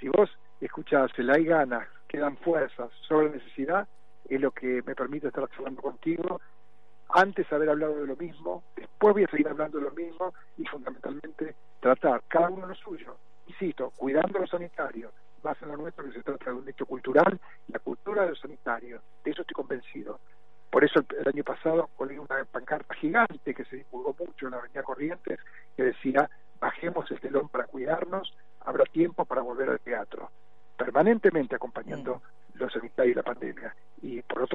Si vos escuchás el hay ganas, quedan fuerzas, sobre necesidad, es lo que me permite estar hablando contigo. Antes haber hablado de lo mismo, después voy a seguir hablando de lo mismo y fundamentalmente tratar cada uno lo suyo. Insisto, cuidando lo sanitario, más en lo nuestro que se trata de un hecho cultural, la cultura de lo sanitario. De eso estoy convencido. Por eso el, año pasado colgué una pancarta gigante que se divulgó mucho en la Avenida Corrientes que decía bajemos el telón para cuidarnos, habrá tiempo para volver al teatro, permanentemente acompañando mm. los sanitarios y la pandemia.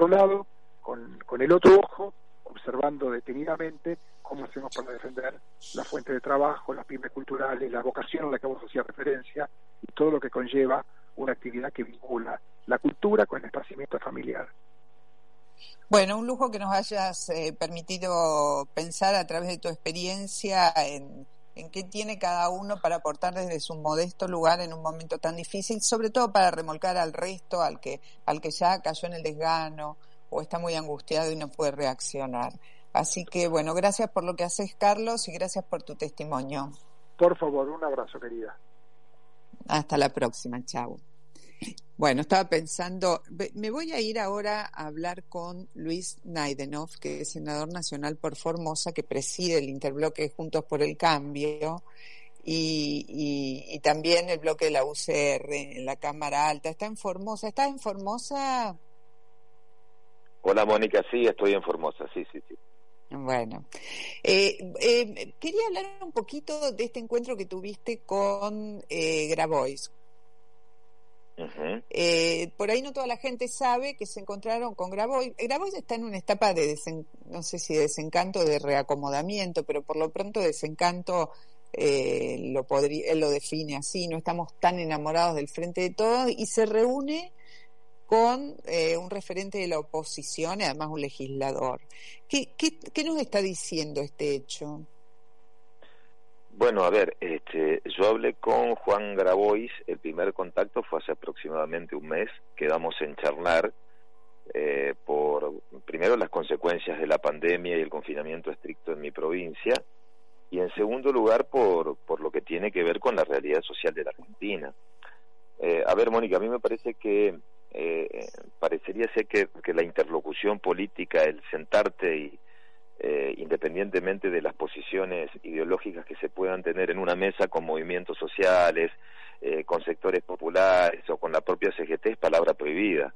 Otro lado, con, con el otro ojo, observando detenidamente cómo hacemos para defender la fuente de trabajo, las pymes culturales, la vocación a la que vos hacías referencia y todo lo que conlleva una actividad que vincula la cultura con el esparcimiento familiar. Bueno, un lujo que nos hayas eh, permitido pensar a través de tu experiencia en en qué tiene cada uno para aportar desde su modesto lugar en un momento tan difícil, sobre todo para remolcar al resto, al que, al que ya cayó en el desgano o está muy angustiado y no puede reaccionar. Así que bueno, gracias por lo que haces, Carlos, y gracias por tu testimonio. Por favor, un abrazo, querida. Hasta la próxima, chao. Bueno, estaba pensando, me voy a ir ahora a hablar con Luis Naidenov, que es senador nacional por Formosa, que preside el interbloque Juntos por el Cambio y, también el bloque de la UCR en la Cámara Alta. Está en Formosa. ¿Estás en Formosa? Hola, Mónica. Sí, estoy en Formosa. Sí, sí, sí. Bueno, eh, eh, quería hablar un poquito de este encuentro que tuviste con eh, Grabois, eh, por ahí no toda la gente sabe que se encontraron con Grabois. Grabois está en una etapa de, no sé si desencanto, de reacomodamiento, pero por lo pronto desencanto eh, lo podría, él lo define así, no estamos tan enamorados del frente de todos y se reúne con eh, un referente de la oposición y además un legislador. ¿Qué, qué, qué nos está diciendo este hecho? Bueno, a ver, este, yo hablé con Juan Grabois, el primer contacto fue hace aproximadamente un mes, quedamos en charlar eh, por, primero, las consecuencias de la pandemia y el confinamiento estricto en mi provincia, y en segundo lugar, por, por lo que tiene que ver con la realidad social de la Argentina. Eh, a ver, Mónica, a mí me parece que eh, parecería ser que, que la interlocución política, el sentarte y eh, independientemente de las posiciones ideológicas que se puedan tener en una mesa con movimientos sociales, eh, con sectores populares o con la propia CGT, es palabra prohibida.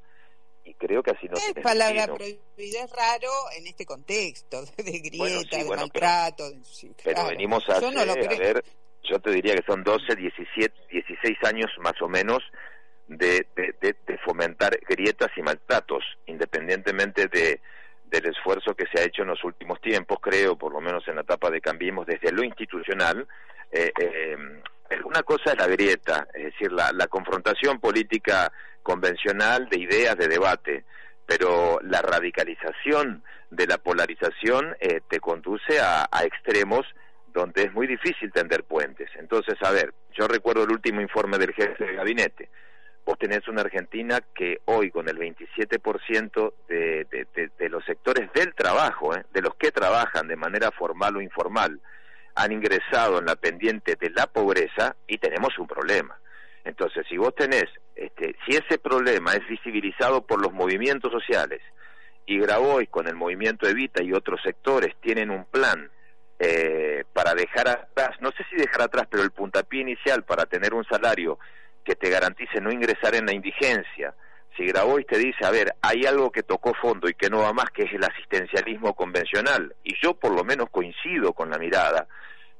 Y creo que así no es palabra prohibida, es raro en este contexto (laughs) de grieta, de maltrato. Pero, venimos a, ver, yo te diría que son 12, 17, 16 años más o menos de, de fomentar grietas y maltratos, independientemente de del esfuerzo que se ha hecho en los últimos tiempos, creo, por lo menos en la etapa de Cambiemos, desde lo institucional, eh, eh, una cosa es la grieta, es decir, la, confrontación política convencional de ideas de debate, pero la radicalización de la polarización eh, te conduce a, a extremos donde es muy difícil tender puentes. Entonces, a ver, yo recuerdo el último informe del jefe de gabinete, vos tenés una Argentina que hoy con el 27% de, de, los sectores del trabajo, ¿eh? de los que trabajan de manera formal o informal, han ingresado en la pendiente de la pobreza y tenemos un problema. Entonces, si vos tenés, este, si ese problema es visibilizado por los movimientos sociales y Grabois con el movimiento Evita y otros sectores tienen un plan eh, para dejar atrás, no sé si dejar atrás, pero el puntapié inicial para tener un salario que te garantice no ingresar en la indigencia, si Grabois te dice, a ver, hay algo que tocó fondo y que no va más, que es el asistencialismo convencional, y yo por lo menos coincido con la mirada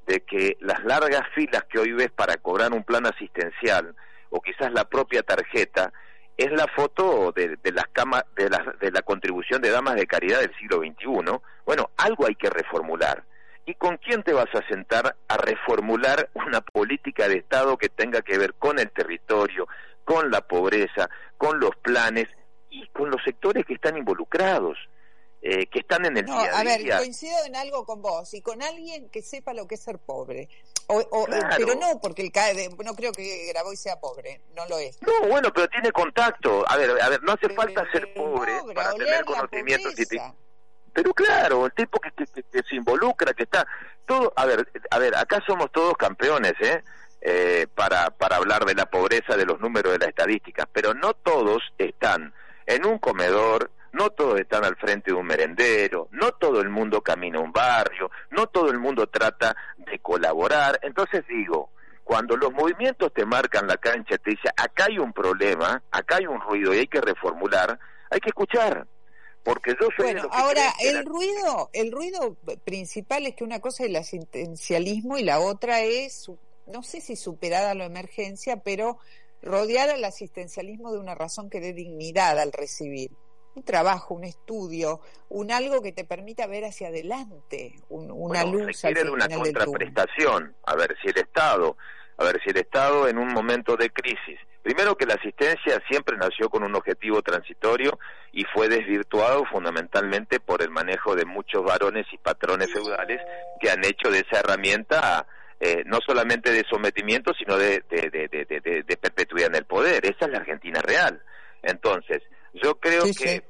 de que las largas filas que hoy ves para cobrar un plan asistencial, o quizás la propia tarjeta, es la foto de, las de, la, de la contribución de damas de caridad del siglo XXI. Bueno, algo hay que reformular. ¿Y con quién te vas a sentar a reformular una política de Estado que tenga que ver con el territorio, con la pobreza, con los planes y con los sectores que están involucrados, eh, que están en el día a, a ver, coincido en algo con vos y con alguien que sepa lo que es ser pobre. O, eh, Pero no, porque el CAE, no creo que Graboy sea pobre, no lo es. No, bueno, pero tiene contacto. A ver, a ver, no hace falta ser pobre para tener conocimientos. Pero claro, el tipo que, se involucra, que está todo, a ver, a ver, acá somos todos campeones, ¿eh? Eh, para, para hablar de la pobreza, de los números de las estadísticas, pero no todos están en un comedor, no todos están al frente de un merendero, no todo el mundo camina un barrio, no todo el mundo trata de colaborar. Entonces digo, cuando los movimientos te marcan la cancha, te dicen, acá hay un problema, acá hay un ruido y hay que reformular, hay que escuchar porque yo soy bueno ahora el ruido el ruido principal es que una cosa es el asistencialismo y la otra es no sé si superada la emergencia pero rodear al asistencialismo de una razón que dé dignidad al recibir un trabajo, un estudio, un algo que te permita ver hacia adelante, una luz. Se quiere de una contraprestación, a ver si el Estado, a ver si el Estado en un momento de crisis Primero que la asistencia siempre nació con un objetivo transitorio y fue desvirtuado fundamentalmente por el manejo de muchos varones y patrones feudales que han hecho de esa herramienta eh, no solamente de sometimiento, sino de, de, perpetuidad en el poder. Esa es la Argentina real. Entonces, yo creo que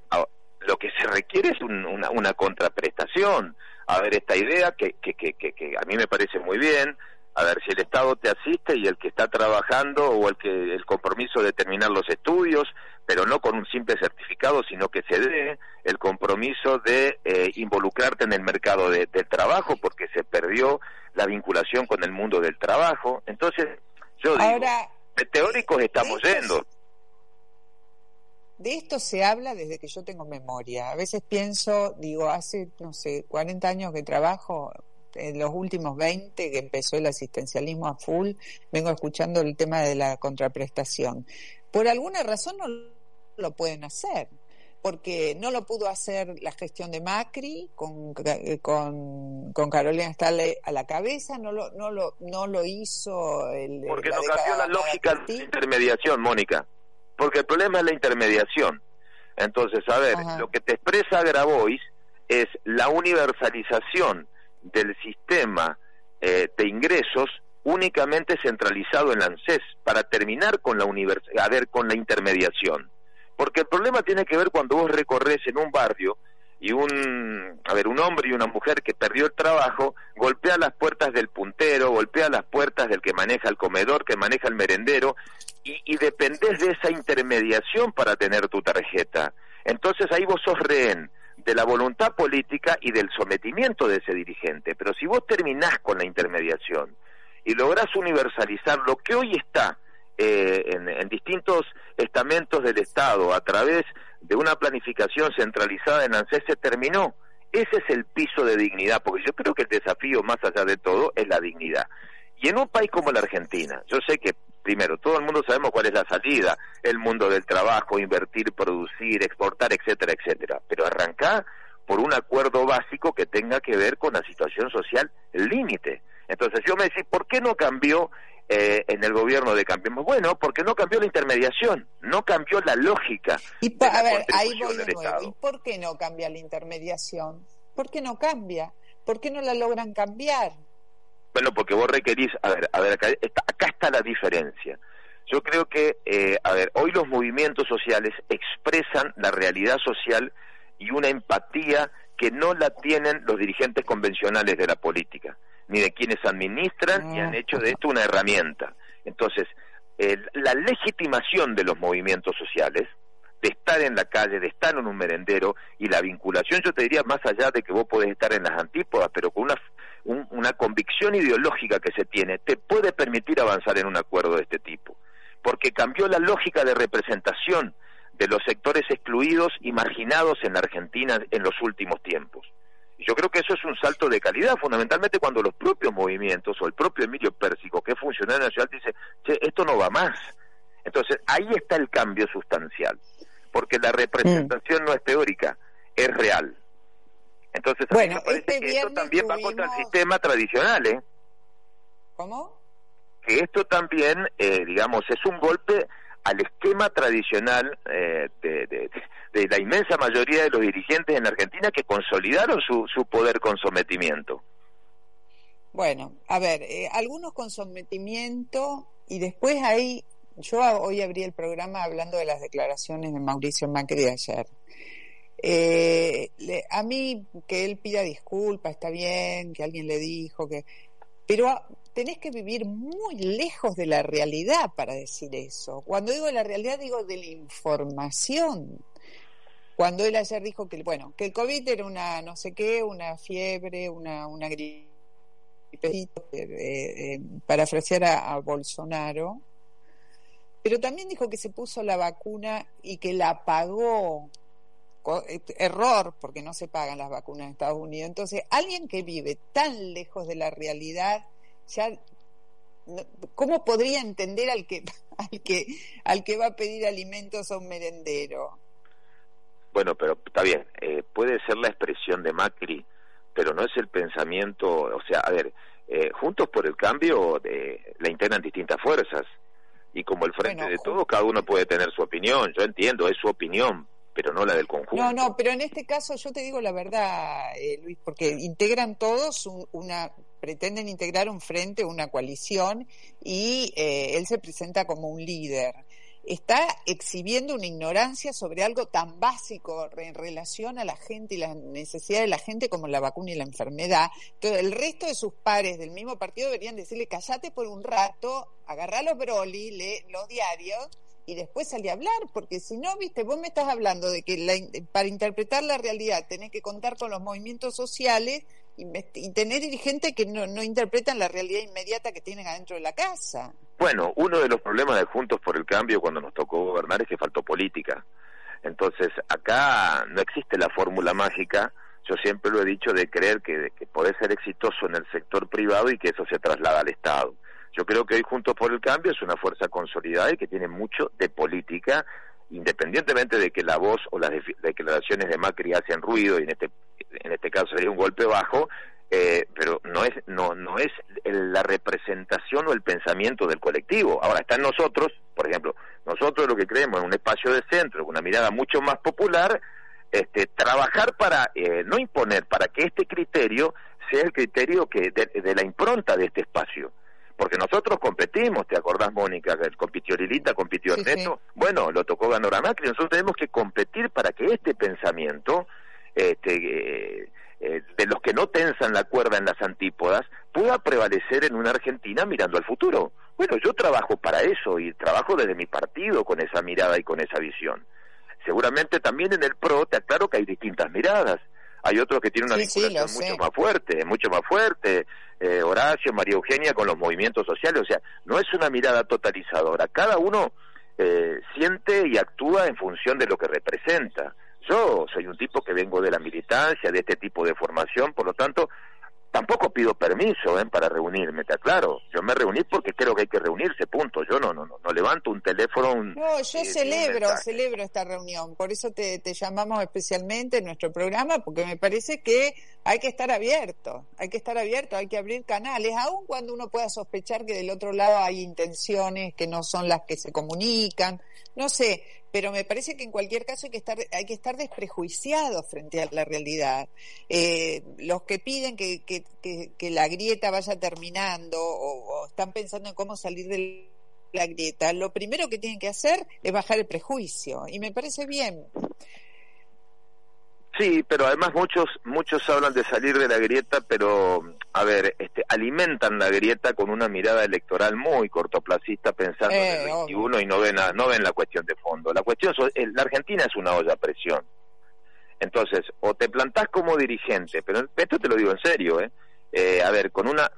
lo que se requiere es una, una contraprestación. A ver, esta idea que, que, que, que a mí me parece muy bien, a ver si el Estado te asiste y el que está trabajando o el que el compromiso de terminar los estudios, pero no con un simple certificado, sino que se dé el compromiso de eh, involucrarte en el mercado de, del trabajo porque se perdió la vinculación con el mundo del trabajo. Entonces, yo digo, de teóricos estamos yendo. De esto se habla desde que yo tengo memoria. A veces pienso, digo, hace, no sé, 40 años que trabajo, en los últimos 20 que empezó el asistencialismo a full, vengo escuchando el tema de la contraprestación. Por alguna razón no lo pueden hacer, porque no lo pudo hacer la gestión de Macri con, con, con Carolina Stalle a la cabeza, no lo, no lo, no lo hizo el... Porque no cambió la lógica de intermediación, Mónica, porque el problema es la intermediación. Entonces, a ver, lo que te expresa Grabois es la universalización del sistema eh, de ingresos únicamente centralizado en la ANSES para terminar con la a ver, con la intermediación. Porque el problema tiene que ver cuando vos recorres en un barrio y un, a ver, un hombre y una mujer que perdió el trabajo golpea las puertas del puntero, golpea las puertas del que maneja el comedor, que maneja el merendero, y, y dependés de esa intermediación para tener tu tarjeta. Entonces ahí vos sos rehén de la voluntad política y del sometimiento de ese dirigente. Pero si vos terminás con la intermediación y lográs universalizar lo que hoy está eh, en, distintos estamentos del Estado a través de una planificación centralizada en ANSES, se terminó. Ese es el piso de dignidad, porque yo creo que el desafío más allá de todo es la dignidad. Y en un país como la Argentina, yo sé que primero, todo el mundo sabemos cuál es la salida, el mundo del trabajo, invertir, producir, exportar, etcétera, etcétera. Pero arrancar por un acuerdo básico que tenga que ver con la situación social límite. Entonces yo me decía, ¿por qué no cambió eh, en el gobierno de Cambiemos? Bueno, porque no cambió la intermediación, no cambió la lógica. Y a ver, ahí voy de nuevo. ¿Y por qué no cambia la intermediación? ¿Por qué no cambia? ¿Por qué no la logran cambiar? Bueno, porque vos requerís, a ver, a ver, acá está, acá está la diferencia. Yo creo que, eh, a ver, hoy los movimientos sociales expresan la realidad social y una empatía que no la tienen los dirigentes convencionales de la política. ni de quienes administran, ni han ah. hecho de esto una herramienta. Entonces, la legitimación de los movimientos sociales, de estar en la calle, de estar en un merendero, y la vinculación, yo te diría, más allá de que vos podés estar en las antípodas, pero con una, una convicción ideológica que se tiene, te puede permitir avanzar en un acuerdo de este tipo. Porque cambió la lógica de representación de los sectores excluidos y marginados en Argentina en los últimos tiempos. Yo creo que eso es un salto de calidad, fundamentalmente cuando los propios movimientos o el propio Emilio Pérsico, que es funcionario nacional, dice, che, esto no va más. Entonces, ahí está el cambio sustancial, porque la representación no es teórica, es real. Entonces, bueno, parece este que esto también va contra el sistema tradicional, ¿eh? ¿Cómo? Que esto también, eh, digamos, es un golpe al esquema tradicional eh, de, la inmensa mayoría de los dirigentes en la Argentina que consolidaron su, su poder con sometimiento. Bueno, a ver, eh, algunos con sometimiento y después ahí, yo hoy abrí el programa hablando de las declaraciones de Mauricio Macri de ayer. Eh, a mí que él pida disculpas, está bien, que alguien le dijo que... Pero tenés que vivir muy lejos de la realidad para decir eso. Cuando digo la realidad, digo de la información. Cuando él ayer dijo que, bueno, que el COVID era una no sé qué, una fiebre, una, una gripe, eh, eh, para ofrecer a, Bolsonaro, pero también dijo que se puso la vacuna y que la pagó error porque no se pagan las vacunas en Estados Unidos. Entonces, alguien que vive tan lejos de la realidad ya ¿cómo podría entender al que (laughs) al que al que va a pedir alimentos a un merendero? Bueno, pero está bien, eh, puede ser la expresión de Macri, pero no es el pensamiento, o sea, a ver, eh, juntos por el cambio de, la integran distintas fuerzas y como el frente de todos, cada uno puede tener su opinión, yo entiendo, es su opinión, pero no la del conjunto. No, no, pero en este caso yo te digo la verdad, eh, Luis, porque integran todos una pretenden integrar un frente, una coalición, y eh, él se presenta como un líder. Está exhibiendo una ignorancia sobre algo tan básico en relación a la gente y las necesidades de la gente como la vacuna y la enfermedad. Entonces, el resto de sus pares del mismo partido deberían decirle, callate por un rato, agarrá los brolis, lee los diarios y después salí a hablar, porque si no, viste, vos me estás hablando de que para interpretar la realidad tenés que contar con los movimientos sociales y, tener dirigentes que no, no interpretan la realidad inmediata que tienen adentro de la casa. Bueno, uno de los problemas de Juntos por el Cambio cuando nos tocó gobernar es que faltó política. Entonces, acá no existe la fórmula mágica. Yo siempre lo he dicho de creer que, que podés ser exitoso en el sector privado y que eso se traslada al Estado. Yo creo que hoy Juntos por el Cambio es una fuerza consolidada y que tiene mucho de política, independientemente de que la voz o las declaraciones de Macri hacen ruido y en este en este caso sería un golpe bajo, eh, pero no es no no es la representación o el pensamiento del colectivo. Ahora está en nosotros, por ejemplo, nosotros lo que creemos en un espacio de centro, una mirada mucho más popular, este, trabajar para eh, no imponer, para que este criterio sea el criterio que de, la impronta de este espacio. Porque nosotros competimos, ¿te acordás, Mónica? Compitió Lilita, compitió Ernesto. Bueno, lo tocó ganar Macri. Nosotros tenemos que competir para que este pensamiento este, eh, de los que no tensan la cuerda en las antípodas, pueda prevalecer en una Argentina mirando al futuro. Bueno, yo trabajo para eso y trabajo desde mi partido con esa mirada y con esa visión. Seguramente también en el PRO te aclaro que hay distintas miradas. Hay otros que tienen una vinculación mucho más fuerte, mucho más fuerte. Eh, Horacio, María Eugenia con los movimientos sociales. O sea, no es una mirada totalizadora. Cada uno eh, siente y actúa en función de lo que representa. Yo soy un tipo que vengo de la militancia, de este tipo de formación, por lo tanto, tampoco pido permiso ¿eh? para reunirme, te aclaro. Yo me reuní porque creo que hay que reunirse, punto. Yo no, no, no, no levanto un teléfono. no, yo celebro, celebro esta reunión. Por eso te, te llamamos especialmente en nuestro programa, porque me parece que hay que estar abierto, hay que estar abierto, hay que abrir canales, aun cuando uno pueda sospechar que del otro lado hay intenciones que no son las que se comunican. No sé, pero me parece que en cualquier caso hay que estar, hay que estar desprejuiciados frente a la realidad. Eh, los que piden que, que, que, la grieta vaya terminando o, están pensando en cómo salir de la grieta, lo primero que tienen que hacer es bajar el prejuicio y me parece bien. Sí, pero además muchos muchos hablan de salir de la grieta, pero a ver, este, alimentan la grieta con una mirada electoral muy cortoplacista, pensando en el 21 eh, y no ven no ven la cuestión de fondo. La cuestión la Argentina es una olla a presión. Entonces, o te plantás como dirigente, pero esto te lo digo en serio, ¿eh? eh a ver, con una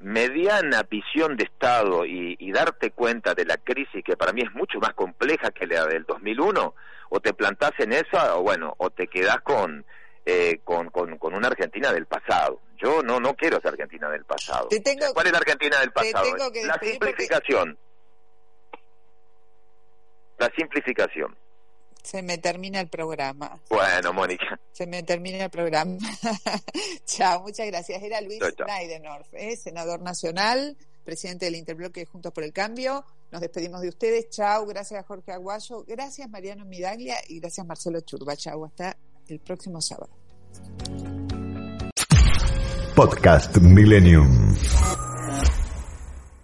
mediana visión de Estado y, y, darte cuenta de la crisis que para mí es mucho más compleja que la del 2001, o te plantás en esa o bueno, o te quedás con, eh, con, con, con, una Argentina del pasado. Yo no no quiero esa Argentina del pasado. ¿Cuál es la Argentina del pasado? la simplificación. La simplificación. Se me termina el programa. Bueno, Mónica. Se me termina el programa. (laughs) chao, muchas gracias. Era Luis Schneidernorf, ¿eh? senador nacional, presidente del Interbloque Juntos por el Cambio. Nos despedimos de ustedes. Chao, gracias a Jorge Aguayo, gracias Mariano Midaglia y gracias Marcelo Churba. Chao, hasta el próximo sábado. Podcast Millennium.